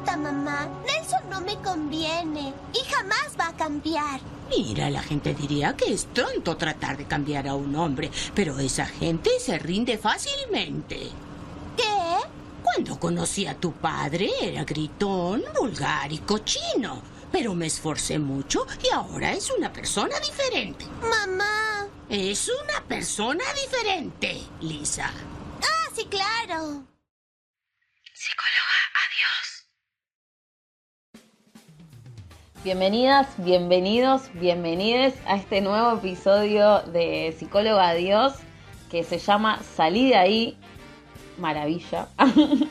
tonta, mamá. Nelson no me conviene y jamás va a cambiar. Mira, la gente diría que es tonto tratar de cambiar a un hombre, pero esa gente se rinde fácilmente. ¿Qué? Cuando conocí a tu padre era gritón, vulgar y cochino, pero me esforcé mucho y ahora es una persona diferente. Mamá. Es una persona diferente, Lisa. Ah, sí, claro. Psicóloga, Bienvenidas, bienvenidos, bienvenides a este nuevo episodio de Psicóloga Adiós que se llama Salí de ahí. Maravilla.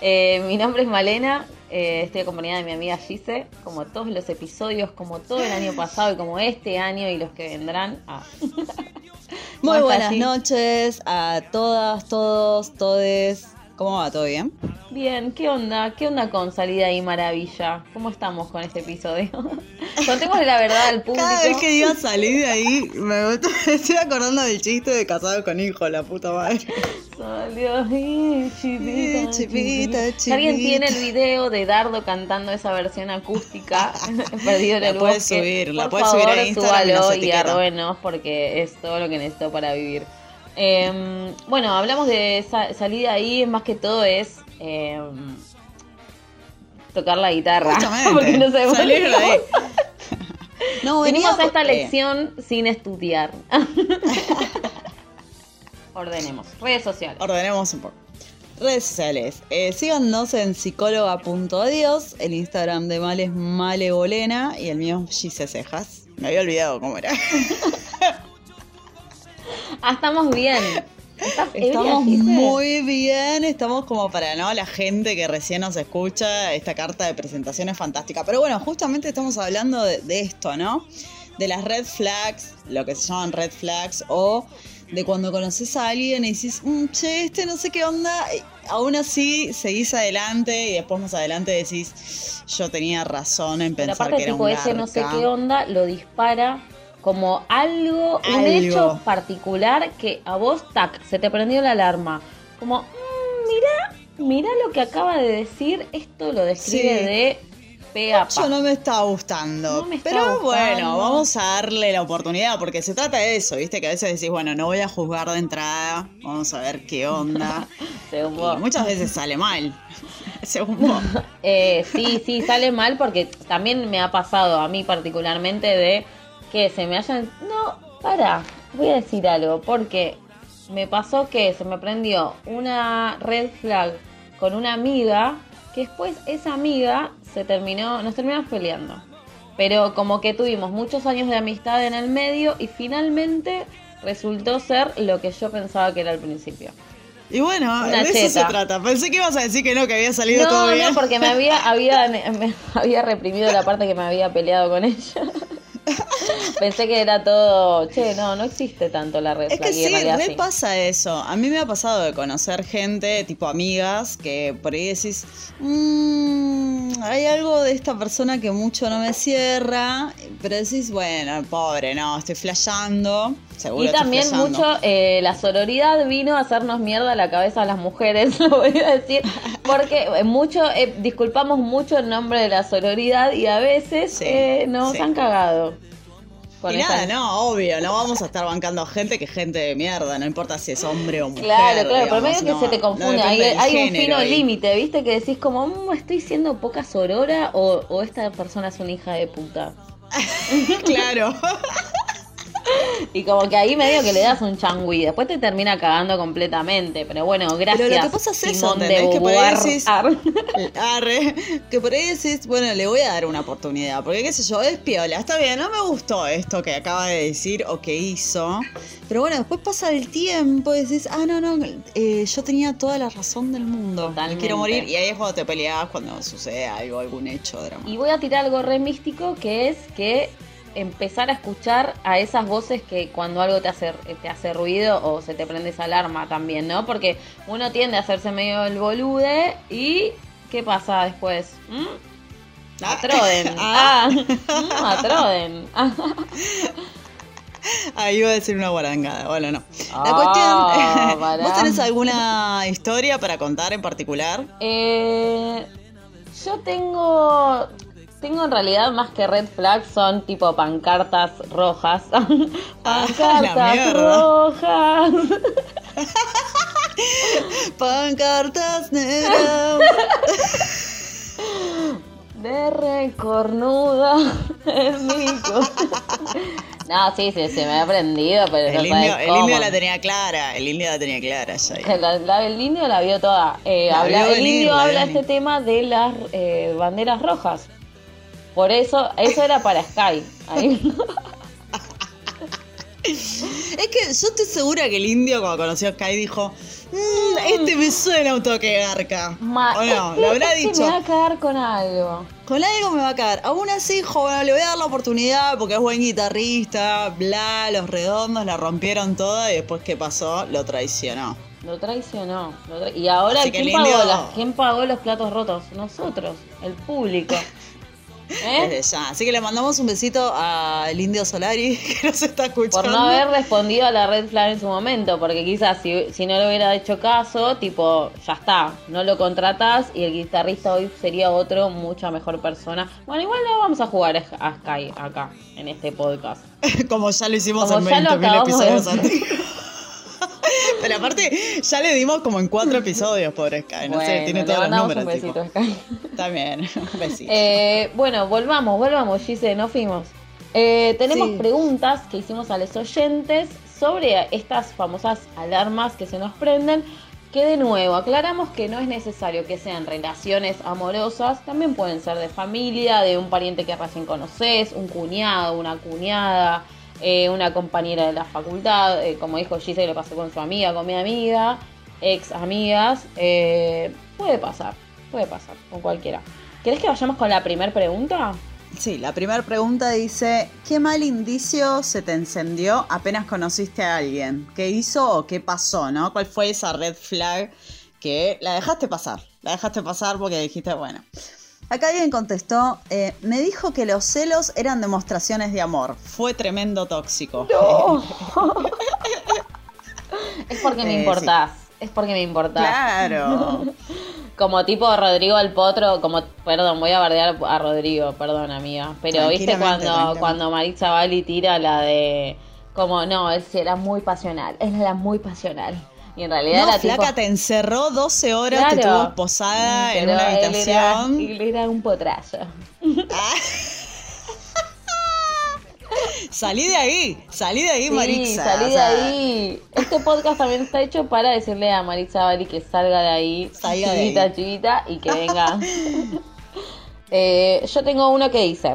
Eh, mi nombre es Malena, eh, estoy acompañada de mi amiga Gise, como todos los episodios, como todo el año pasado y como este año y los que vendrán. Ah. Muy ¿Cómo buenas noches a todas, todos, todes. ¿Cómo va? ¿Todo bien? Bien, ¿qué onda? ¿Qué onda con Salida ahí Maravilla? ¿Cómo estamos con este episodio? Contémosle la verdad al público. Cada vez que diga salir de ahí, me estoy acordando del chiste de casado con hijo, la puta madre. Salió ahí, chivita, chivita, alguien tiene el video de Dardo cantando esa versión acústica, perdido en La el puedes bosque, subir, la por puedes subir a Instagram y súbalo y arrobenos porque es todo lo que necesito para vivir. Eh, bueno, hablamos de sa- salida ahí, más que todo es eh, tocar la guitarra. Justamente, porque no sabemos salir de ahí. No, Venimos a esta porque- lección sin estudiar. Ordenemos. Redes sociales. Ordenemos un poco. Redes sociales. Eh, síganos en psicóloga.adiós. El Instagram de Mal es Malebolena y el mío es Gise Cejas. Me había olvidado cómo era. Ah, estamos bien. ¿Estás ebria, Estamos muy bien, estamos como para no la gente que recién nos escucha, esta carta de presentación es fantástica. Pero bueno, justamente estamos hablando de, de esto, ¿no? De las red flags, lo que se llaman red flags, o de cuando conoces a alguien y dices, "Mm, che, este no sé qué onda, y aún así seguís adelante y después más adelante decís, yo tenía razón en Pero pensar aparte, que era tipo, un ese no sé garca". qué onda lo dispara como algo, un hecho particular que a vos, tac, se te prendió la alarma. Como, mm, mira, mira lo que acaba de decir, esto lo describe Sí. de pa. no me está gustando. No me está pero gustando. bueno, vamos a darle la oportunidad porque se trata de eso, ¿viste? Que a veces decís, bueno, no voy a juzgar de entrada, vamos a ver qué onda. Según y vos. muchas veces sale mal. Según vos. Eh, sí, sí, sale mal porque también me ha pasado a mí particularmente de que se me hayan... No, para, voy a decir algo, porque me pasó que se me prendió una red flag con una amiga, que después esa amiga se terminó, nos terminamos peleando. Pero como que tuvimos muchos años de amistad en el medio y finalmente resultó ser lo que yo pensaba que era al principio. Y bueno, Una de eso se trata. Pensé que ibas a decir que no, que había salido todo No, bien. no, porque me había, había, me había reprimido la parte que me había peleado con ella. Pensé que era todo, che, no, no existe tanto la red Es que sí, re sí. pasa eso. A mí me ha pasado de conocer gente, tipo amigas, que por ahí decís, "Mm, algo de esta persona que mucho no me cierra, pero decís, bueno, pobre, no, estoy flasheando. Seguro Y también flasheando". mucho eh, la sororidad vino a hacernos mierda la cabeza a las mujeres, lo voy a decir, porque eh, mucho eh, disculpamos mucho en nombre de la sororidad y a veces Sí, eh, nos sí. han cagado. Y nada, no, obvio, no vamos a estar bancando a gente que es gente de mierda, no importa si es hombre o mujer. Claro, claro, pero medio que no, se te no confunde. depende hay hay un fino límite, ¿viste? Que decís como, "Mm, estoy siendo poca sorora o, o esta persona es una hija de puta. claro. Y como que ahí medio que le das un changüí. Después te termina cagando completamente. Pero bueno, gracias. Pero lo que pasa es eso. Que por ahí decís- Ar. Arre, que por ahí decís, bueno, le voy a dar una oportunidad, porque qué sé yo, es piola, está bien, no me gustó esto que acaba de decir o que hizo, pero bueno, después pasa el tiempo y decís, ah, no, no, eh, yo tenía toda la razón del mundo, Totalmente. quiero morir, y ahí es cuando te peleas, cuando sucede algo, algún hecho dramático. Y voy a tirar algo re místico que es que empezar a escuchar a esas voces que cuando algo te hace, te hace ruido o se te prende esa alarma también, ¿no? Porque uno tiende a hacerse medio el bolude y ¿qué pasa después? ¿Mm? Ah. Atroden. Ah. Ah, mm, atroden. Ah. Ahí iba a decir una guarangada, bueno, no. La Ah, cuestión. ¿vos tenés alguna historia para contar en particular? Eh, Yo tengo. Tengo en realidad más que red flags, son tipo pancartas rojas. Ah, pancartas rojas. Pancartas negras. De recornuda en mi co- No, sí, sí, se me ha aprendido, pero no El sabes indio, el cómo. indio la tenía clara, el indio la tenía clara ya. La- la- el indio la vio toda. Eh, La habla- el venir, indio habla venir. este tema de las eh, banderas rojas. Por eso, eso era para Sky. Ahí. Es que yo estoy segura que el indio cuando conoció a Sky dijo, "Mm, este me suena un toque garca. Ma- o no, le habrá este dicho, Me va a quedar con algo. con algo me va a caer. Aún así, joven, le voy a dar la oportunidad porque es buen guitarrista, bla, los redondos la rompieron toda y después ¿qué pasó? Lo traicionó. Lo traicionó. lo tra- y ahora, Así que ¿quién, el pagó indio- las- ¿quién pagó los platos rotos? Nosotros, el público. ¿Eh? Desde ya. Así que le mandamos un besito al indio Solari que nos está escuchando. Por no haber respondido a la red flag en su momento, porque quizás si, si no le hubiera hecho caso, tipo, ya está, no lo contratás y el guitarrista hoy sería otro, mucha mejor persona. Bueno, igual no vamos a jugar a Sky acá, en este podcast. Como ya lo hicimos Como en ya lo 20.000 acabamos de episodios antes. Pero aparte, ya le dimos como en cuatro episodios, pobre Sky. No sé, tiene todos los números. un besito Sky. También, un besito. Eh, bueno, volvamos, volvamos, Gise, no fuimos. Eh, tenemos Sí. preguntas que hicimos a los oyentes sobre estas famosas alarmas que se nos prenden. Que de nuevo, aclaramos que no es necesario que sean relaciones amorosas, también pueden ser de familia, de un pariente que recién conoces, un cuñado, una cuñada, eh, una compañera de la facultad, eh, como dijo Gise, le pasó con su amiga, con mi amiga, ex amigas, eh, puede pasar, puede pasar con cualquiera. ¿Querés que vayamos con la primera pregunta? Sí, la primera pregunta dice, ¿qué mal indicio se te encendió apenas conociste a alguien? ¿Qué hizo o qué pasó, no? ¿Cuál fue esa red flag que la dejaste pasar? La dejaste pasar porque dijiste, bueno. Acá alguien contestó, eh, me dijo que los celos eran demostraciones de amor. Fue tremendo tóxico. Es porque me Eh, importás. Es porque me importás. Claro. Como tipo Rodrigo el Potro, como, perdón, voy a bardear a Rodrigo, perdón amiga. Pero viste cuando, cuando Maritza Bali tira la de como no, él era muy pasional, él era muy pasional. Y en realidad No, era flaca, tipo. te encerró 12 horas, te Claro. tuvo posada en una él era- habitación. Él era, un potrazo. Salí de ahí, salí de ahí, Sí, Marixa. salí de sea, ahí. Este podcast también está hecho para decirle a Maritza Bali que salga de ahí, Salga de chivita, ahí. chivita, y que venga. Eh, yo tengo uno que dice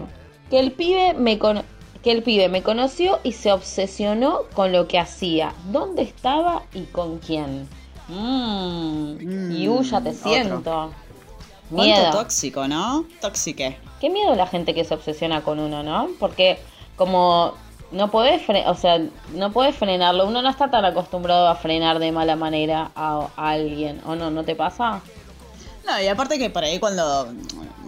que el pibe me cono- que el pibe me conoció y se obsesionó con lo que hacía, dónde estaba y con quién. Mmm, Mm, y uh, ya te otro. siento. Cuánto Miedo. tóxico, ¿no? Tóxique. Qué miedo la gente que se obsesiona con uno, ¿no? Porque como no podés, fre- o sea, no podés frenarlo, uno no está tan acostumbrado a frenar de mala manera a, a alguien, ¿o no? ¿No te pasa? No, y aparte que por ahí cuando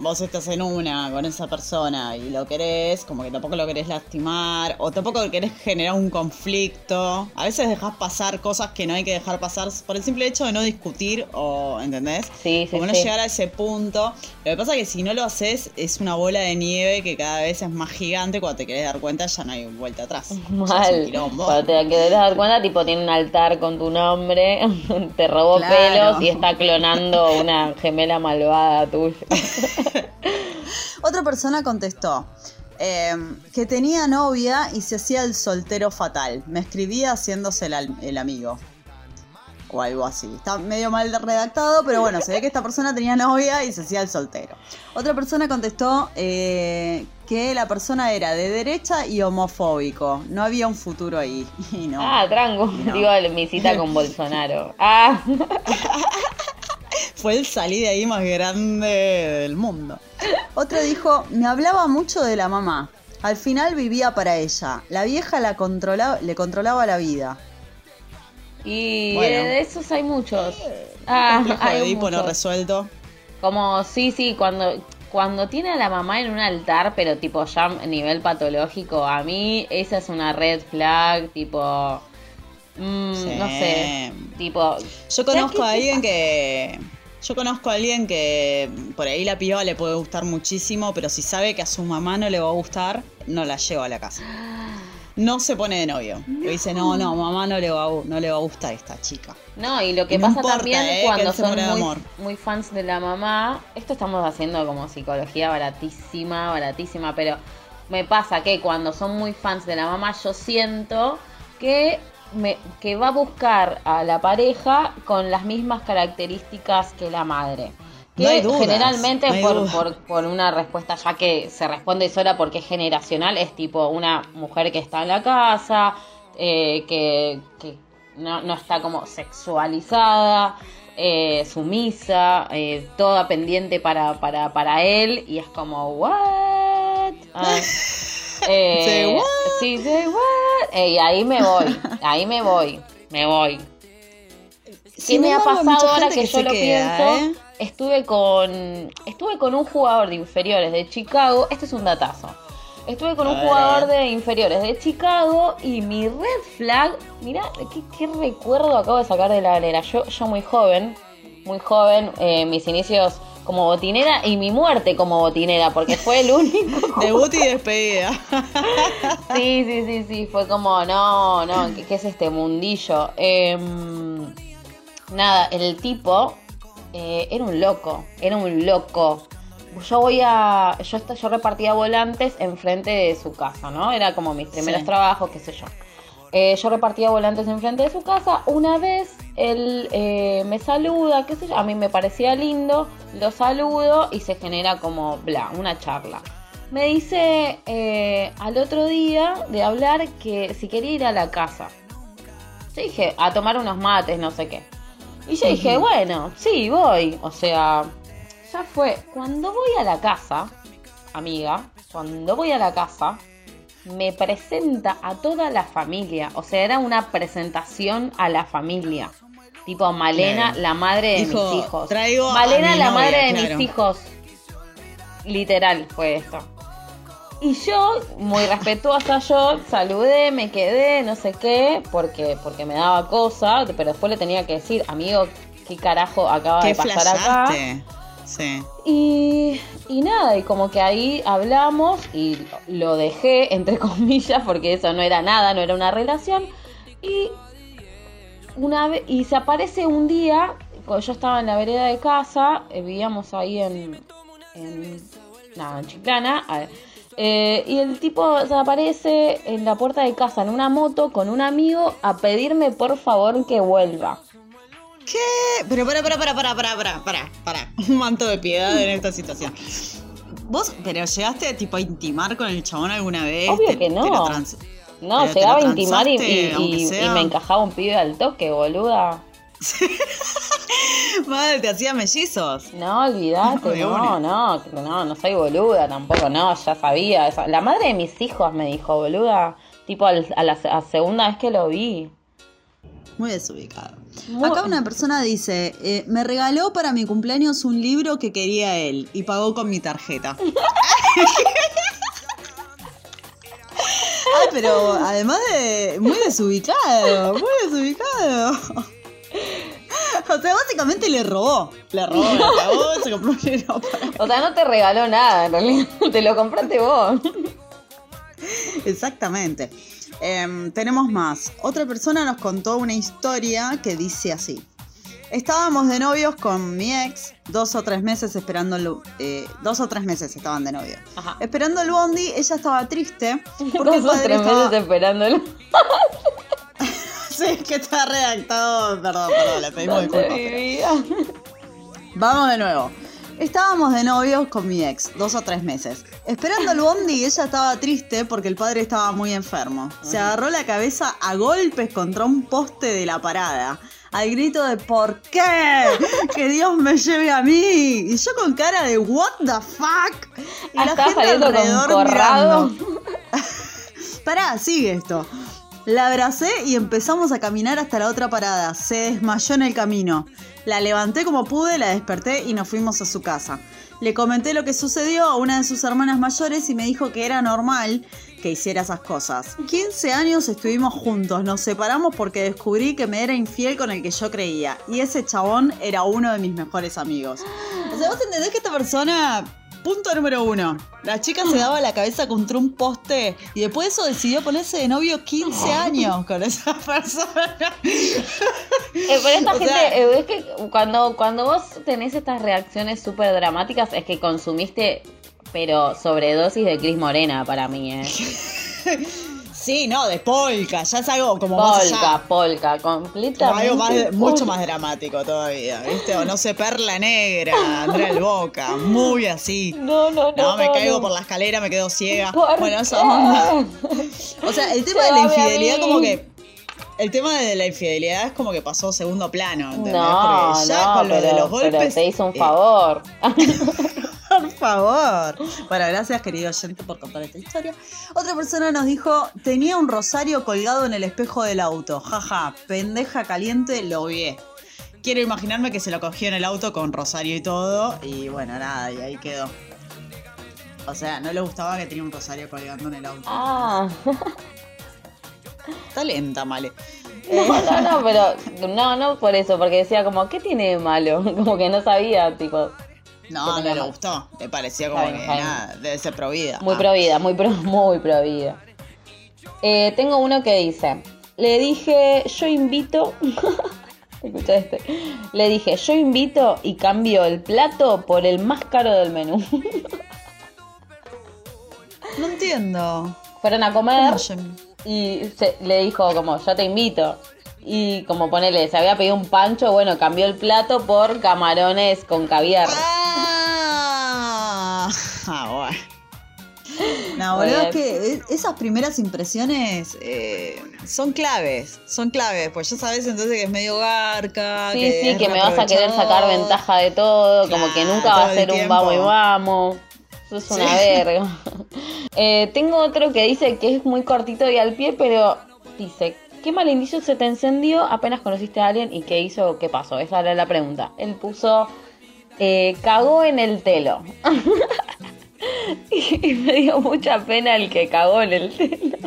vos estás en una con esa persona y lo querés, como que tampoco lo querés lastimar, o tampoco querés generar un conflicto. A veces dejás pasar cosas que no hay que dejar pasar por el simple hecho de no discutir, o ¿entendés? Sí, sí, Como no sí. llegar a ese punto. Lo que pasa es que si no lo haces, es una bola de nieve que cada vez es más gigante. Cuando te querés dar cuenta, ya no hay vuelta atrás. Ya es un Mal. quilombo. Cuando te querés dar cuenta, tipo, tiene un altar con tu nombre, te robó Claro. pelos y está clonando una gemela malvada tuya. Otra persona contestó eh, que tenía novia y se hacía el soltero fatal. Me escribía haciéndose el, el amigo. O algo así. Está medio mal redactado, pero bueno, se ve que esta persona tenía novia y se hacía el soltero. Otra persona contestó eh, que la persona era de derecha y homofóbico. No había un futuro ahí. Y no. Ah, tranco. No. Digo, mi cita con Bolsonaro. Ah. Fue el salí de ahí más grande del mundo. Otro dijo, me hablaba mucho de la mamá. Al final vivía para ella. La vieja la controlaba, le controlaba la vida. Y Bueno. de esos hay muchos. Ah, Complejo de hay Edipo no resuelto. Como, sí, sí, cuando, cuando tiene a la mamá en un altar, pero tipo ya a nivel patológico, a mí esa es una red flag, tipo... mm, Sí. No sé, tipo... Yo conozco ¿qué a alguien que, Yo conozco a alguien que por ahí la piba le puede gustar muchísimo, pero si sabe que a su mamá no le va a gustar, no la lleva a la casa. No se pone de novio. Le dice, no, no, mamá no le va a, no le va a gustar esta chica. No, y lo que no pasa importa, también eh, cuando son muy, amor. muy fans de la mamá, esto estamos haciendo como psicología baratísima, baratísima, pero me pasa que cuando son muy fans de la mamá, yo siento que, me, que va a buscar a la pareja con las mismas características que la madre. Que No hay dudas, generalmente no hay por, por, por una respuesta ya que se responde sola porque es generacional, es tipo una mujer que está en la casa, eh, que, que no, no está como sexualizada, eh, sumisa, eh, toda pendiente para, para, para él y es como, ¿what? Ah, eh, Say what? Sí, say what? Eh, y ahí me voy, ahí me voy, me voy. ¿Qué Sin me ha pasado ahora que, yo lo queda, pienso? Estuve con estuve con un jugador de inferiores de Chicago. Este es un datazo. Estuve con A un ver, jugador de inferiores de Chicago y mi red flag, mira, qué, qué recuerdo acabo de sacar de la galera. Yo, yo muy joven, muy joven, eh, mis inicios como botinera y mi muerte como botinera, porque fue el único Debut y despedida. Sí, sí, sí, sí, fue como, no, no, ¿qué, qué es este mundillo? Em, nada, el tipo eh, era un loco, era un loco. Yo voy a, yo, yo repartía volantes enfrente de su casa, ¿no? Era como mis primeros Sí. trabajos, qué sé yo. Eh, yo repartía volantes enfrente de su casa. Una vez él eh, me saluda, qué sé yo, a mí me parecía lindo, lo saludo y se genera como, bla, una charla. Me dice eh, al otro día de hablar que si quería ir a la casa. Yo dije, a tomar unos mates, no sé qué. Y yo dije, bueno, sí, voy. O sea, ya fue. Cuando voy a la casa, amiga, cuando voy a la casa, me presenta a toda la familia. O sea, era una presentación a la familia. Tipo, Malena, Claro. la madre de Dijo, mis hijos. "Traigo a Malena, mi la novia", madre de claro. mis hijos. Literal fue esto. Y yo, muy respetuosa, yo saludé, me quedé, no sé qué, porque, porque me daba cosa, pero después le tenía que decir, amigo, ¿qué carajo acaba ¿Qué de pasar acá? Sí. Y, y nada, y como que ahí hablamos y lo dejé, entre comillas, porque eso no era nada, no era una relación. Y una vez, y se aparece un día, cuando yo estaba en la vereda de casa, eh, vivíamos ahí en, en, nada, en Chiclana, a ver, eh, y el tipo se aparece en la puerta de casa en una moto con un amigo a pedirme por favor que vuelva. ¿Qué? Pero para, para, para, para, para, para, para, para. Un manto de piedad en esta situación. ¿Vos, pero llegaste tipo a intimar con el chabón alguna vez? Obvio ¿Te- que te no. lo trans- No, llegaba a intimar y, y me encajaba un pibe al toque, boluda. Madre, te hacía mellizos. No, olvídate, De no, no, no, no soy boluda tampoco, no, ya sabía. esa- La madre de mis hijos me dijo, boluda, tipo al- a la a segunda vez que lo vi. Muy desubicado. Muy- Acá una persona dice, eh, me regaló para mi cumpleaños un libro que quería él y pagó con mi tarjeta. Ay, pero además de muy desubicado, muy desubicado. O sea, básicamente le robó. Le robó, le pagó, se compró un O sea, no te regaló nada, en realidad, te lo compraste vos. Exactamente. Em, tenemos más. Otra persona nos contó una historia que dice así. Estábamos de novios con mi ex, dos o tres meses esperando el, eh, dos o tres meses estaban de novio. Ajá. Esperando el bondi, ella estaba triste porque el Dos o tres estaba... meses esperándolo. Sí, que está redactado. Perdón, perdón, le pedimos ¿Dónde disculpas. Vamos de nuevo. Estábamos de novios con mi ex, dos o tres meses. Esperando el bondi ella estaba triste porque el padre estaba muy enfermo. Se agarró la cabeza a golpes contra un poste de la parada. Al grito de ¿por qué? Que Dios me lleve a mí. Y yo con cara de what the fuck. Y saliendo con alrededor mirando. Pará, sigue esto. La abracé y empezamos a caminar hasta la otra parada. Se desmayó en el camino. La levanté como pude, la desperté y nos fuimos a su casa. Le comenté lo que sucedió a una de sus hermanas mayores y me dijo que era normal que hiciera esas cosas. 15 años estuvimos juntos, nos separamos porque descubrí que me era infiel con el que yo creía. Y ese chabón era uno de mis mejores amigos. O sea, vos entendés que esta persona Punto número uno. La chica se daba la cabeza contra un poste y después de eso decidió ponerse de novio 15 años con esa persona. Eh, pero esta O gente, sea- eh, es que cuando, cuando vos tenés estas reacciones súper dramáticas es que consumiste, pero sobredosis de Cris Morena para mí, ¿eh? Sí, no, de polka, ya es algo como más allá. Polka, polka, Como completamente. algo más, mucho polka. más dramático todavía, ¿viste? O no sé, Perla Negra, Andrea el Boca, muy así. No, no, no. No, me no, caigo no. por la escalera, me quedo ciega. ¿Por Bueno, onda. O sea, el tema de la infidelidad como que... El tema de la infidelidad es como que pasó segundo plano, ¿entendés? No, Porque ya no, con lo pero, de los pero golpes... te hizo un eh, favor. por favor. Bueno, gracias querido oyente por contar esta historia. Otra persona nos dijo, tenía un rosario colgado en el espejo del auto. Jaja, pendeja caliente, lo vi. Quiero imaginarme que se lo cogió en el auto con rosario y todo. Y bueno, nada, y ahí quedó. O sea, no le gustaba que tenía un rosario colgando en el auto. Ah, Está lenta, Male. no, no, no, pero no, no por eso, porque decía como, ¿qué tiene de malo? Como que no sabía, tipo, No, no le mal. gustó. Le parecía como bien, que nada, debe ser provida. muy Ah. pro vida, muy pro, muy pro vida. Eh, tengo uno que dice, le dije, yo invito, escucha este, le dije, yo invito y cambio el plato por el más caro del menú. No entiendo. Fueron a comer ¿Cómo yo- y se- le dijo como, yo te invito. Y como ponele, se había pedido un pancho, bueno, cambió el plato por camarones con caviar. Ah, ah, bueno. No, boludo, es que esas primeras impresiones eh, son claves, son claves, pues ya sabes entonces que es medio garca. Sí, sí, es que me vas a querer sacar ventaja de todo, como que nunca va a ser un vamos y vamos. Eso es una Sí. verga. Eh, tengo otro que dice que es muy cortito y al pie, pero dice, ¿qué mal indicio se te encendió apenas conociste a alguien y qué hizo, qué pasó? Esa era la pregunta. Él puso, eh, cagó en el telo. y me dio mucha pena el que cagó en el telo.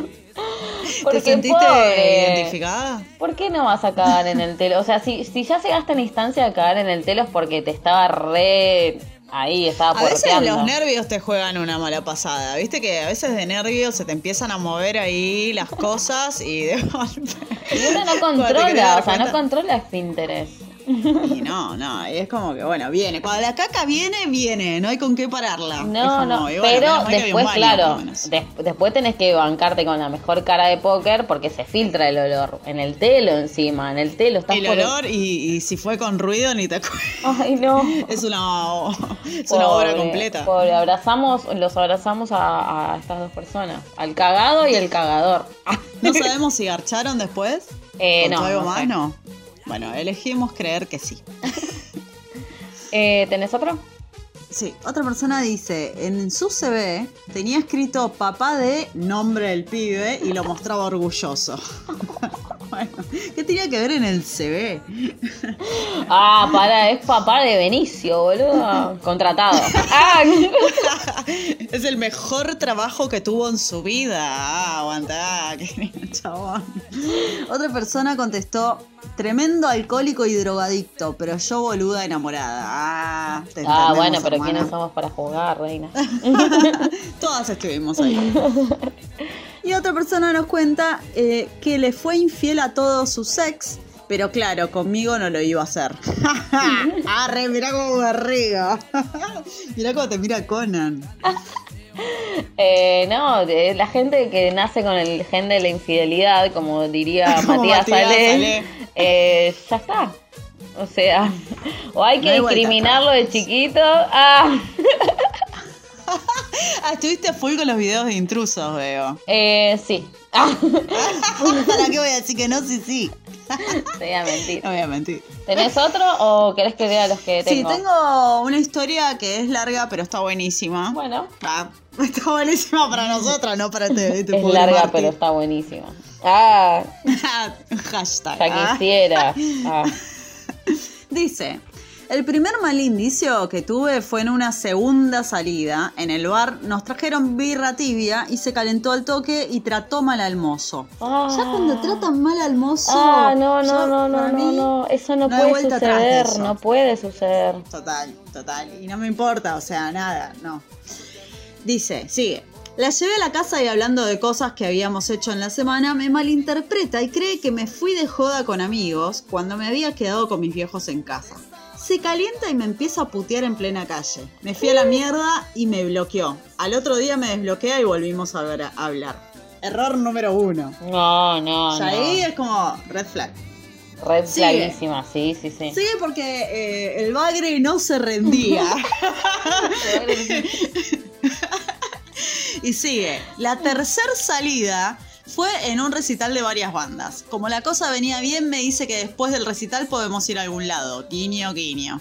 ¿Te sentiste pobre. identificada? ¿Por qué no vas a cagar en el telo? O sea, si, si ya llegaste a la instancia de cagar en el telo es porque te estaba re... Ahí, estaba A veces los nervios te juegan una mala pasada, viste que a veces de nervios se te empiezan a mover ahí las cosas y de golpe. Y uno no controla, o sea, no cuenta- controla esfínteres. Y no, no, es como que bueno, viene. Cuando la caca viene, viene, no hay con qué pararla. No, como, no, bueno, pero después, baño, claro, des- después tenés que bancarte con la mejor cara de póker porque se filtra el olor. En el telo encima, en el telo estás El por- olor y, y si fue con ruido ni te acuerdas. Ay, no. Es una, es una obra completa. Pobre, abrazamos, los abrazamos a, a estas dos personas, al cagado y el cagador. No sabemos si garcharon después. Eh, ¿Contó no, algo no más? sé. No. Bueno, elegimos creer que sí. Eh, ¿Tenés otro? Sí, otra persona dice, en su CV tenía escrito papá de nombre del pibe y lo mostraba orgulloso. bueno, ¿qué tenía que ver en el CV? Ah, para, es papá de Benicio, boludo. Contratado. Ah, es el mejor trabajo que tuvo en su vida. Ah, aguantá, qué chabón. Otra persona contestó, tremendo alcohólico y drogadicto, pero yo boluda enamorada. Ah, te ah bueno, pero hermana. ¿quiénes somos para jugar, reina? Todas estuvimos ahí. Y otra persona nos cuenta eh, que le fue infiel a todos sus ex, pero claro, conmigo no lo iba a hacer. Arre, mirá cómo me río. mirá cómo te mira Conan. Eh, no, la gente que nace con el gen de la infidelidad, como diría Como Matías Matías Salé. eh, ya está. O sea, o hay que No hay vuelta discriminarlo de chiquito. Ah, Ah, estuviste full con los videos de intrusos, veo. eh, sí. ¿Para qué voy a decir que no? Sí, sí. te voy a mentir. No voy a mentir. ¿Tenés otro o querés que lea los que Sí, tengo? tengo una historia que es larga, pero está buenísima. Bueno, Ah, está buenísima para nosotras, no para este, este es larga, Martín. pero está buenísima. Ah, Hashtag. ya ah. quisiera. Ah. Dice, el primer mal indicio que tuve fue en una segunda salida. En el bar nos trajeron birra tibia y se calentó al toque y trató mal al mozo. Ah. Ya cuando tratan mal al mozo... Ah, no, no, no, no, no, no, eso no, puede suceder, eso. no puede suceder. Total, total. Y no me importa, o sea, nada, no. Dice, sigue. La llevé a la casa y hablando de cosas que habíamos hecho en la semana, me malinterpreta y cree que me fui de joda con amigos cuando me había quedado con mis viejos en casa. Se calienta y me empieza a putear en plena calle. Me fui a la mierda y me bloqueó. Al otro día me desbloquea y volvimos a ver- a hablar. Error número uno. No, no, Ya no. ahí es como red flag. Red clarísima, sí, sí, sí. Sigue porque eh, el bagre no se rendía. Y sigue. La tercer salida fue en un recital de varias bandas. Como la cosa venía bien, me dice que después del recital podemos ir a algún lado. Guiño, guiño.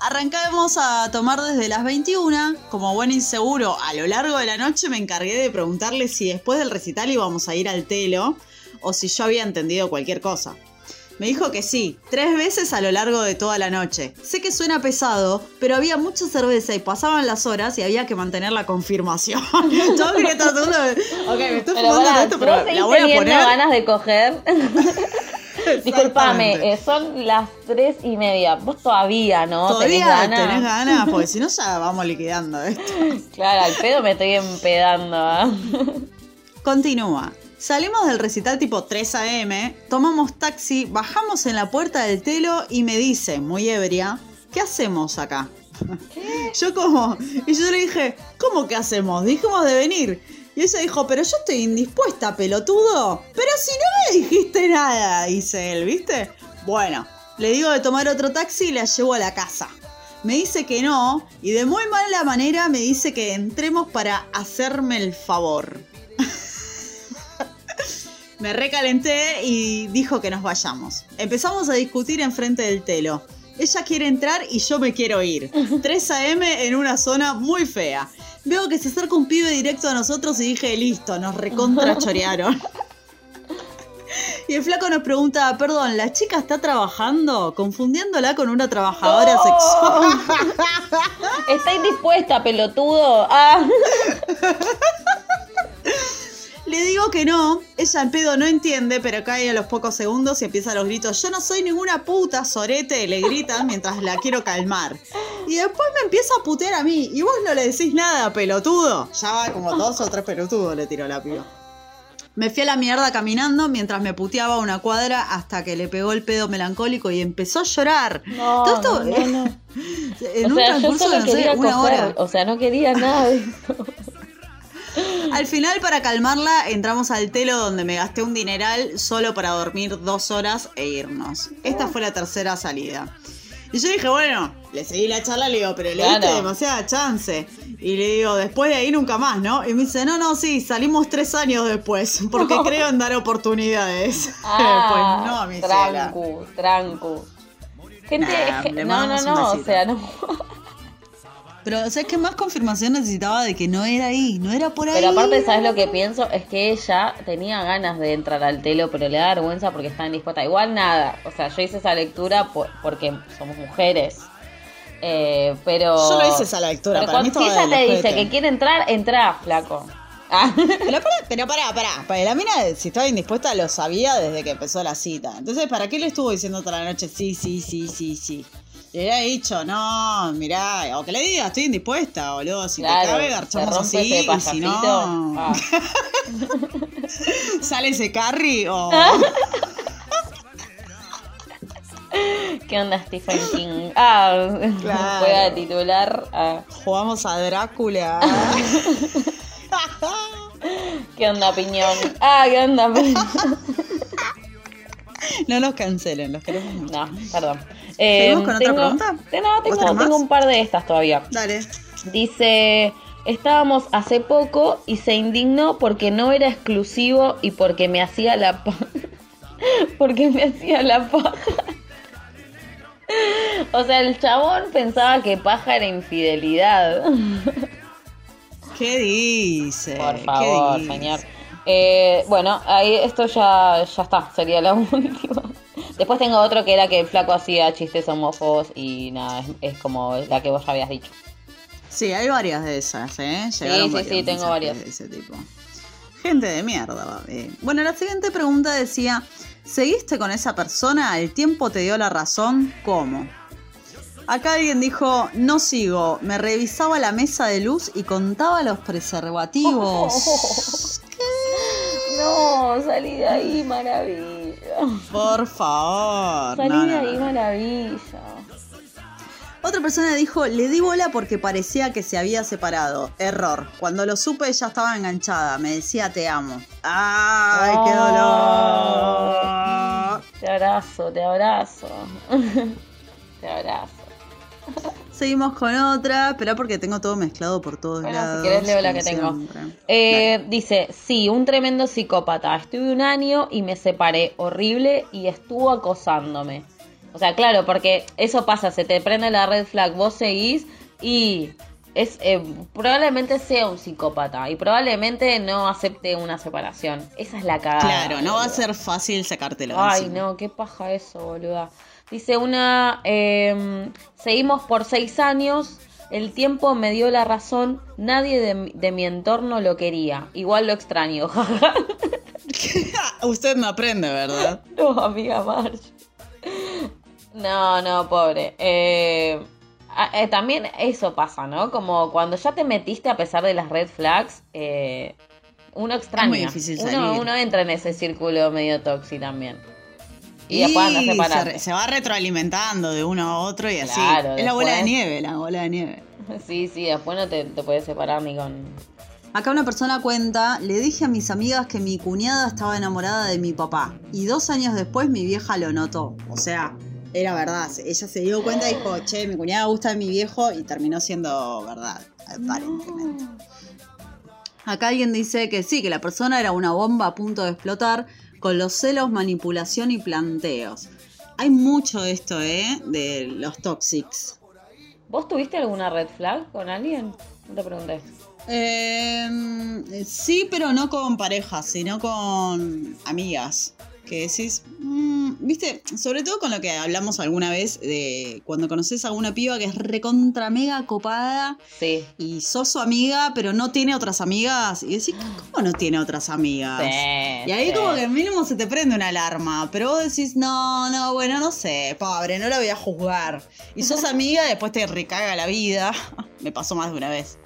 Arrancamos a tomar desde las 21. Como buen inseguro, a lo largo de la noche me encargué de preguntarle si después del recital íbamos a ir al telo o si yo había entendido cualquier cosa. Me dijo que sí, tres veces a lo largo de toda la noche. Sé que suena pesado, pero había mucha cerveza y pasaban las horas y había que mantener la confirmación. Yo dije tratando de... Ok, me estoy Pero fumando esto, pero la voy a poner. ganas de coger. Disculpame, eh, son las tres y media. Vos todavía, ¿no? Todavía ¿Tenés ganas? tenés ganas, porque si no ya vamos liquidando esto. Claro, al pedo me estoy empedando. ¿ah? Continúa. Salimos del recital tipo 3 a.m., tomamos taxi, bajamos en la puerta del telo y me dice, muy ebria, ¿qué hacemos acá? Yo como, y yo le dije, ¿cómo que hacemos? Dijimos de venir. Y ella dijo, pero yo estoy indispuesta, pelotudo. Pero si no me dijiste nada, dice él, ¿viste? Bueno, le digo de tomar otro taxi y la llevo a la casa. Me dice que no, y de muy mala manera me dice que entremos para hacerme el favor. Me recalenté y dijo que nos vayamos. Empezamos a discutir enfrente del telo. Ella quiere entrar y yo me quiero ir. 3 a.m. en una zona muy fea. Veo que se acerca un pibe directo a nosotros y dije, listo, nos recontrachorearon. Y el flaco nos pregunta, perdón, ¿la chica está trabajando? Confundiéndola con una trabajadora ¡No! sexual. Está indispuesta, pelotudo. Ah. Le digo que no, ella en pedo no entiende, pero cae a los pocos segundos y empieza los gritos, yo no soy ninguna puta, sorete, le gritan mientras la quiero calmar. Y después me empieza a putear a mí, y vos no le decís nada, pelotudo. Ya va como dos o tres pelotudos, le tiró la piba. Me fui a la mierda caminando mientras me puteaba una cuadra hasta que le pegó el pedo melancólico y empezó a llorar. No, Todo esto no, no, no. en o un sea, yo transcurso de solo no sé, quería una coger. hora. O sea, no quería nada de eso. Al final, para calmarla, entramos al telo donde me gasté un dineral solo para dormir dos horas e irnos. Esta fue la tercera salida. Y yo dije, bueno, le seguí la charla, le digo, pero le diste Claro. demasiada chance. Y le digo, después de ahí nunca más, ¿no? Y me dice, no, no, sí, salimos tres años después, porque creo en dar oportunidades. Ah, pues no, mi ciela. trancu, trancu. Gente, Nah, es que- le no, no, no, o sea, no. Pero, ¿sabes qué más confirmación necesitaba de que no era ahí? No era por ahí. Pero aparte, ¿sabes lo que pienso? Es que ella tenía ganas de entrar al telo, pero le da vergüenza porque está indispuesta. Igual nada, o sea, yo hice esa lectura por- porque somos mujeres. Eh, pero. Yo no hice esa lectura, Pero para mí si ella te dice que quiere entrar, entra, flaco. Ah. Pero pará, pero pará, pará. Para la mina, si estaba indispuesta, lo sabía desde que empezó la cita. Entonces, ¿para qué le estuvo diciendo toda la noche? Sí, sí, sí, sí, sí. Le hubiera dicho, no, mirá, o que le diga, estoy indispuesta, boludo. Si Claro, te cabe, garchamos así. ese Y si no, Ah. sale ese carry o. ¿Qué onda Stephen King? Ah, Claro. juega titular. Ah. Jugamos a Drácula. ¿Qué onda Piñón? Ah, ¿qué onda Piñón? no nos cancelen, los queremos mucho. No, perdón. Eh, ¿Seguimos con otra tengo- pregunta? No, ¿Vos tenés tengo, tengo un par de estas todavía. Dale. Dice, estábamos hace poco y se indignó porque no era exclusivo y porque me hacía la porque me hacía la paja. O sea, el chabón pensaba que paja era infidelidad. ¿Qué dice? Por ¿Qué favor, dice? señor. Eh, bueno, ahí esto ya, ya está, sería la última. Después tengo otro que era que el flaco hacía chistes homófobos y nada, es, es como la que vos ya habías dicho. Sí, hay varias de esas, ¿eh? Llegaron sí, varios sí, tengo varias. De ese tipo. Gente de mierda. eh. Bueno, la siguiente pregunta decía: ¿Seguiste con esa persona? ¿El tiempo te dio la razón? ¿Cómo? Acá alguien dijo: No sigo. Me revisaba la mesa de luz y contaba los preservativos. No, salí de ahí, maravilla. Por favor. Salí No, de no, ahí, no. maravilla. Otra persona dijo, le di bola porque parecía que se había separado. Error. Cuando lo supe ella estaba enganchada. Me decía te amo. ¡Ay, qué dolor! Te abrazo, te abrazo. te abrazo. Seguimos con otra, pero porque tengo todo mezclado por todos Bueno, si lados. querés leo la que tengo. Eh, dice, sí, un tremendo psicópata. Estuve un año y me separé horrible y estuvo acosándome. O sea, claro, porque eso pasa, se te prende la red flag, vos seguís y es eh, probablemente sea un psicópata y probablemente no acepte una separación. Esa es la cagada. Claro, no va a ser fácil sacártelo. Ay, encima. no, qué paja eso, boluda. Dice una, eh, seguimos por seis años, el tiempo me dio la razón, nadie de, de mi entorno lo quería, igual lo extraño. Usted no aprende, ¿verdad? no, amiga Marge. No, no, pobre. Eh, eh, también eso pasa, ¿no? Como cuando ya te metiste a pesar de las red flags, eh, uno extraña. muy difícil uno, salir. uno entra en ese círculo medio tóxico también. Y, después anda se, separado. re- se va retroalimentando de uno a otro y así. Claro, es la bola de nieve, la bola de nieve. Sí, sí, después no te, te puedes separar ni con... Acá una persona cuenta, le dije a mis amigas que mi cuñada estaba enamorada de mi papá y dos años después mi vieja lo notó. O sea, era verdad. Ella se dio cuenta y dijo, che, mi cuñada gusta de mi viejo y terminó siendo verdad, aparentemente. Acá alguien dice que sí, que la persona era una bomba a punto de explotar con los celos, manipulación y planteos. Hay mucho de esto, ¿eh? De los toxics. ¿Vos tuviste alguna red flag con alguien? No te pregunté. Eh, sí, pero no con parejas, sino con amigas. Que decís, mm, viste, sobre todo con lo que hablamos alguna vez de cuando conoces a una piba que es recontra mega copada Sí. y sos su amiga, pero no tiene otras amigas. Y decís, ¿cómo no tiene otras amigas? Sí, y ahí sí. como que mínimo se te prende una alarma, pero vos decís, no, no, bueno, no sé, pobre, no la voy a juzgar. Y sos amiga, después te recaga la vida. Me pasó más de una vez.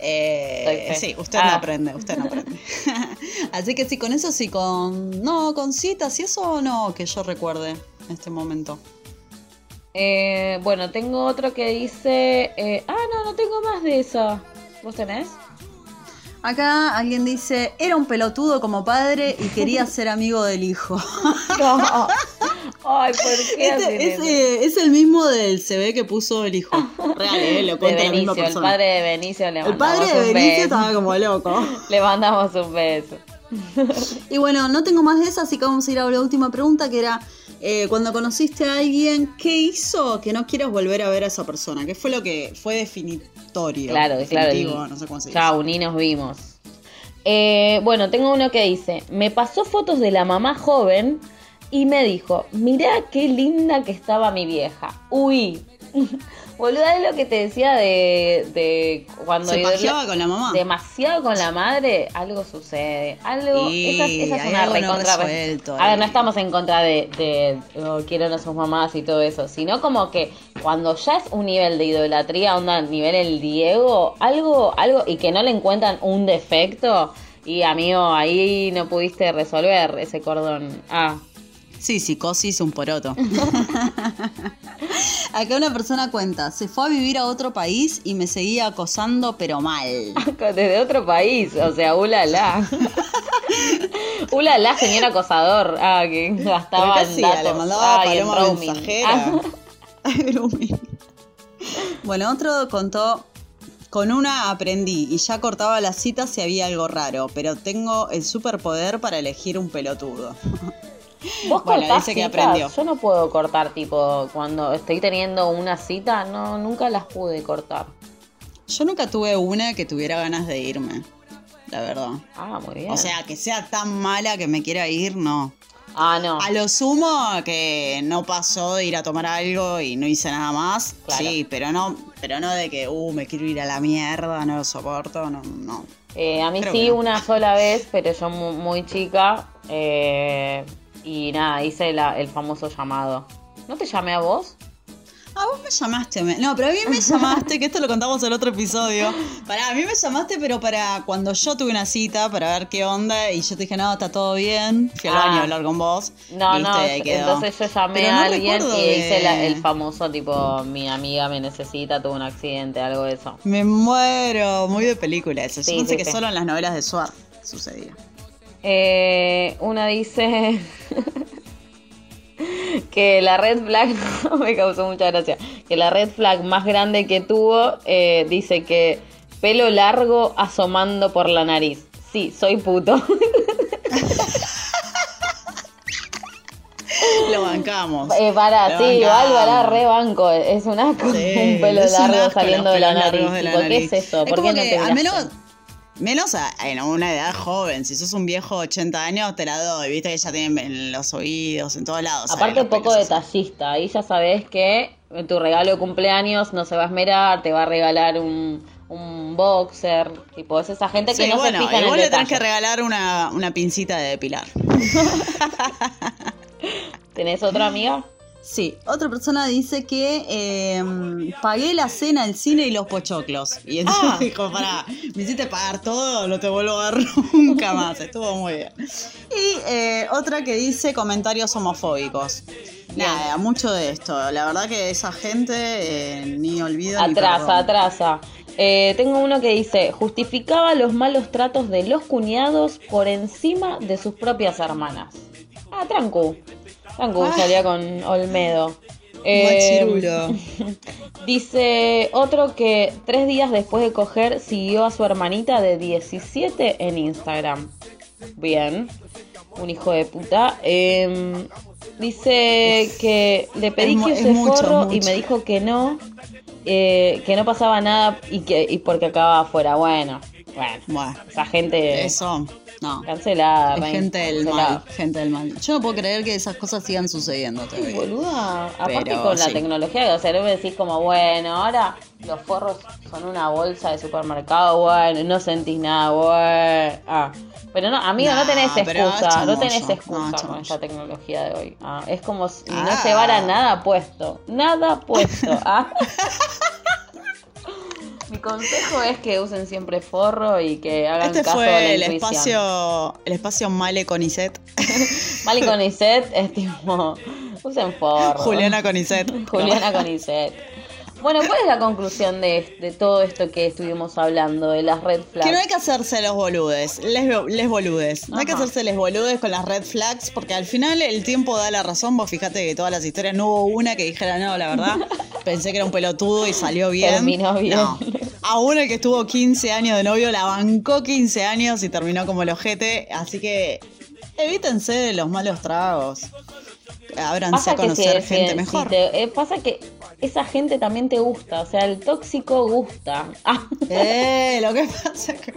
Eh, sí, usted no Ah. aprende, usted no aprende. Así que sí, con eso sí, con. No, con citas y eso no, que yo recuerde en este momento. Eh, bueno, tengo otro que dice... eh, ah, no, no tengo más de eso. ¿Vos tenés? Acá alguien dice, era un pelotudo como padre y quería ser amigo del hijo. No. Ay, ¿por qué Este, es, eso? eh, es el mismo del CB que puso el hijo. Real, eh, lo la misma Benicio, el padre de Benicio le El padre de un Benicio beso. estaba como loco. Le mandamos un beso. Y bueno, no tengo más de esas, así que vamos a ir a la última pregunta, que era, eh, cuando conociste a alguien, ¿qué hizo que no quieras volver a ver a esa persona? ¿Qué fue lo que fue definitorio? Claro, claro. Definitivo, y no sé cómo se dice. Chau, ni nos vimos. Eh, bueno, tengo uno que dice, me pasó fotos de la mamá joven y me dijo, mirá qué linda que estaba mi vieja. Uy. Boluda, es lo que te decía de, de cuando... ¿Se pajeaba con la mamá? Demasiado con la madre, algo sucede. Algo... Y esa, esa es una no recontra... resuelto a ver, no estamos en contra de, de oh, quieren a sus mamás y todo eso, sino como que cuando ya es un nivel de idolatría, onda nivel el Diego, algo, algo, y que no le encuentran un defecto, y amigo, ahí no pudiste resolver ese cordón. Ah, Sí, psicosis, un poroto. Acá una persona cuenta, se fue a vivir a otro país y me seguía acosando, pero mal. desde otro país, o sea, ulala. ulala, señor acosador. Ah, que gastaba datos. le mandaba Ay, paloma mensajera. Ah. Bueno, otro contó, con una aprendí y ya cortaba las citas si había algo raro, pero tengo el superpoder para elegir un pelotudo. ¿Vos Bueno, cortás dice que citas? aprendió. Yo no puedo cortar, tipo, cuando estoy teniendo una cita, no, nunca las pude cortar. Yo nunca tuve una que tuviera ganas de irme, la verdad. Ah, muy bien. O sea, que sea tan mala que me quiera ir, no. Ah, no. A lo sumo que no pasó de ir a tomar algo y no hice nada más. Claro. Sí, pero no, pero no de que, uh, me quiero ir a la mierda, no lo soporto, no, no. Eh, a mí Creo sí, no. una sola vez, pero yo mu- muy, chica. eh, y nada, hice la- el famoso llamado. ¿No te llamé a vos? Ah, vos me llamaste. me- No, pero a mí me llamaste, que esto lo contamos en el otro episodio. Para a mí me llamaste, pero para cuando yo tuve una cita para ver qué onda y yo te dije, no, está todo bien. Fui al Ah. baño a hablar con vos. No, no, entonces yo llamé Pero no a alguien y que- hice la- el famoso tipo, mi amiga me necesita, tuvo un accidente, algo de eso. Me muero, muy de película eso. Yo Sí, pensé sí, que sí. solo en las novelas de Suar sucedía. Eh, una dice que la red flag, me causó mucha gracia, que la red flag más grande que tuvo eh, dice que pelo largo asomando por la nariz. Sí, soy puto. Lo bancamos. Eh, para, Lo sí, igual para re banco. Es un asco Sí, un pelo un largo asco saliendo de la nariz. largos de la Tipo, ¿Qué es eso? ¿Por qué no te al menos, menos a- en una edad joven. Si sos un viejo de 80 años, te la doy. Viste que ya tienen en los oídos, en todos lados. Aparte, los poco así. detallista. Ahí ya sabes que en tu regalo de cumpleaños no se va a esmerar, te va a regalar un, un boxer. Tipo, es esa gente que Sí, no bueno, se fija en el le tenés que regalar una, una pincita de depilar. ¿Tenés otra amiga? Sí, otra persona dice que eh, pagué la cena, el cine y los pochoclos. Y entonces Ah. dijo, pará, me hiciste pagar todo, no te vuelvo a ver nunca más. Estuvo muy bien. Y eh, otra que dice comentarios homofóbicos. Nada, mucho de esto. La verdad que esa gente eh, ni olvida ni Atrasa, perdona. atrasa. Eh, tengo uno que dice, justificaba los malos tratos de los cuñados por encima de sus propias hermanas. Ah, trancu. Salía con Olmedo. Eh, dice otro que tres días después de coger siguió a su hermanita de 17 en Instagram. Bien, un hijo de puta. Eh, dice que le pedí Es que use mucho, forro y me dijo que no, eh, que no pasaba nada y que y porque acababa afuera. Bueno, bueno, Bueno, esa gente eso, no. cancelada. Es gente del mal, gente del mal. Yo no puedo creer que esas cosas sigan sucediendo todavía. Boluda, aparte Pero con la tecnología, o sea, no me decís como, bueno, ahora los forros son una bolsa de supermercado, bueno, no sentís nada, bueno. Ah, pero no, amigo, no tenés excusa, no tenés no, excusa con esta tecnología de hoy. Ah, es como si no Ah. llevara nada puesto, nada puesto. Ah. Mi consejo es que usen siempre forro y que hagan Este caso de fue la el intuición. espacio, el espacio Male Conicet. Mali con Iset es tipo, usen forro. Juliana Conicet. Juliana Conicet. Bueno, ¿cuál es la conclusión de, de todo esto que estuvimos hablando, de las red flags? Que no hay que hacerse los boludes, les, les boludes. No hay que hacerse les boludes con las red flags, porque al final el tiempo da la razón. Vos fíjate que todas las historias no hubo una que dijera, no, la verdad, pensé que era un pelotudo y salió bien. Terminó bien. No. Aún el que estuvo 15 años de novio la bancó 15 años y terminó como el ojete. Así que evítense de los malos tragos. Ábranse a si- conocer si- gente si mejor. te- eh, pasa que esa gente también te gusta, o sea, el tóxico gusta. Eh, lo que pasa que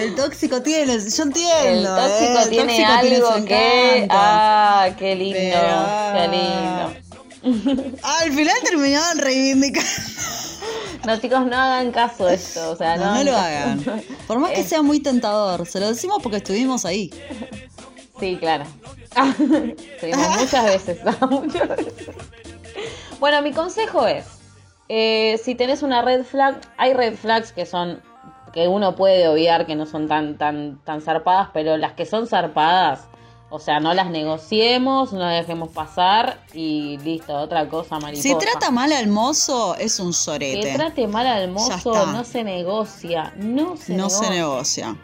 el tóxico tiene, yo entiendo. el eh, tóxico el tiene tóxico tiene algo que... Ah, qué lindo, Pero- qué lindo. Ah, Al final terminaban reivindicando. No, chicos, no hagan caso de esto, o sea, no, No, no lo hagan caso. Por más que sea muy tentador, se lo decimos porque estuvimos ahí. Sí, claro. Estuvimos muchas veces, muchas veces. Bueno, mi consejo es, eh, si tenés una red flag, hay red flags que son que uno puede obviar que no son tan tan tan zarpadas, pero las que son zarpadas, o sea, no las negociemos, no las dejemos pasar y listo, otra cosa mariposa. Si trata mal al mozo, es un que sorete. trate mal al mozo no se negocia, no se No negocia. se negocia.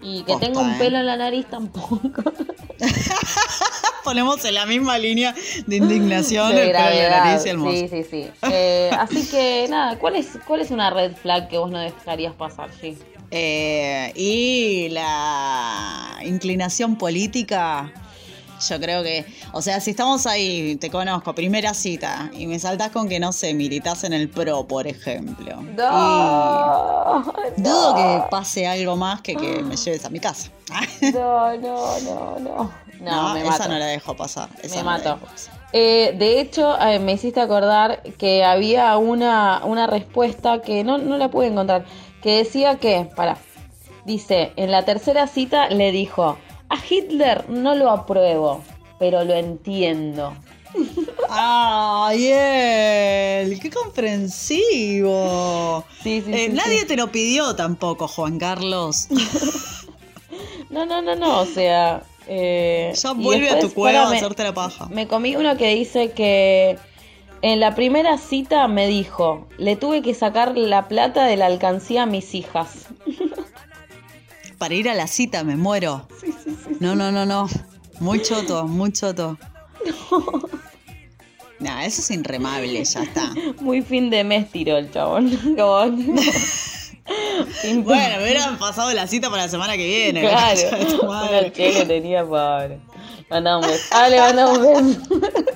Y que Posta, tenga un eh. pelo en la nariz tampoco. Ponemos en la misma línea de indignación de el pelo en la nariz y el mozo. Sí, sí, sí. Eh, así que nada, ¿cuál es, ¿cuál es una red flag que vos no dejarías pasar, sí? Eh, y la inclinación política, yo creo que, o sea, si estamos ahí, te conozco, primera cita, y me saltás con que, no sé, militas en el PRO, por ejemplo. No, Y dudo que pase algo más que que me lleves a mi casa. no, no, no, no. No, me esa mato. no la dejo pasar. esa Me no la mato. dejo pasar. Eh, de hecho, eh, me hiciste acordar que había una, una respuesta que no, no la pude encontrar, que decía que, para, dice, en la tercera cita le dijo, a Hitler no lo apruebo, pero lo entiendo. ¡Ay, él! ¡Qué comprensivo! Sí, sí, Eh, sí, nadie te lo pidió tampoco, Juan Carlos. No, no, no, no, o sea... eh, Ya vuelve a tu cueva a hacerte la paja. Me comí uno que dice que en la primera cita me dijo, le tuve que sacar la plata de la alcancía a mis hijas. Para ir a la cita me muero. No, no, no, no. Muy choto, muy choto. Nah, eso es inremable, ya está. Muy fin de mes tiró el chabón. Bueno, me hubieran pasado la cita para la semana que viene. la claro. que tenía un beso. Ah, le mandá un beso.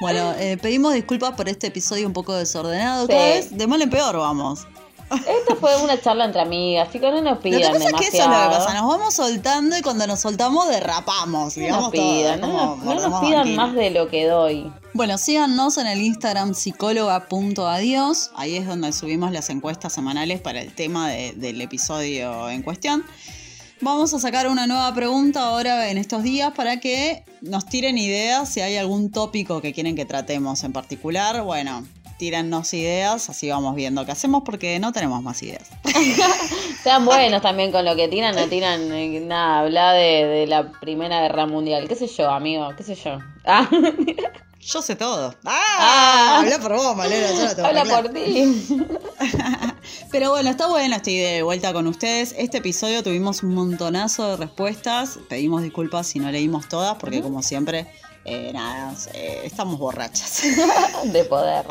Bueno, eh, pedimos disculpas por este episodio un poco desordenado. Sí. Cada vez de mal en peor vamos. Esto fue una charla entre amigas, chicos, no nos Lo que pidan pasa es que eso es lo demasiado. que pasa. Nos vamos soltando y cuando nos soltamos derrapamos. No nos pidan, todo, no, no nos pidan banquina. más de lo que doy. Bueno, síganos en el Instagram psicóloga.adiós. Ahí es donde subimos las encuestas semanales para el tema de- del episodio en cuestión. Vamos a sacar una nueva pregunta ahora en estos días para que nos tiren ideas si hay algún tópico que quieren que tratemos en particular. Bueno, tírennos ideas, así vamos viendo qué hacemos porque no tenemos más ideas. Sean buenos también con lo que tiran, no tiran eh, nada, habla de, de la Primera Guerra Mundial. ¿Qué sé yo, amigo? ¿Qué sé yo? Ah, Yo sé todo. ¡Ah! Ah. Habla por vos, Malena, yo tengo habla por ti. Pero bueno, está buena estoy de vuelta con ustedes. Este episodio tuvimos un montonazo de respuestas. Pedimos disculpas si no leímos todas, porque como siempre, eh, nada, eh, estamos borrachas. De poder.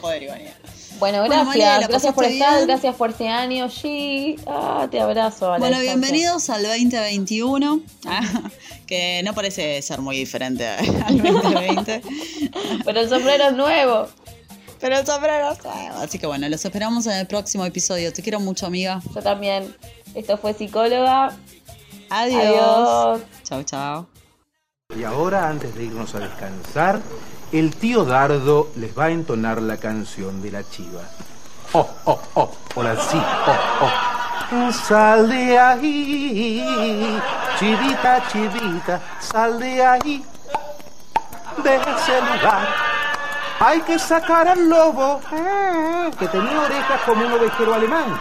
Joder, Ivania. Bueno, Bueno, gracias. María, ¿la gracias por estar, bien? gracias por este año, G. Ah, te abrazo. a Bueno, bienvenidos al 2021, ah, que no parece ser muy diferente al 2020. Pero el sombrero es nuevo. Pero el sombrero es nuevo. Así que bueno, los esperamos en el próximo episodio. Te quiero mucho, amiga. Yo también. Esto fue psicóloga. Adiós. Adiós. Chau, chau. Y ahora, antes de irnos a descansar, el tío Dardo les va a entonar la canción de la chiva. Oh, oh, oh, ahora sí, oh, oh. Sal de ahí, chivita, chivita, sal de ahí, de ese lugar. Hay que sacar al lobo, eh, que tenía orejas como un ovejero alemán.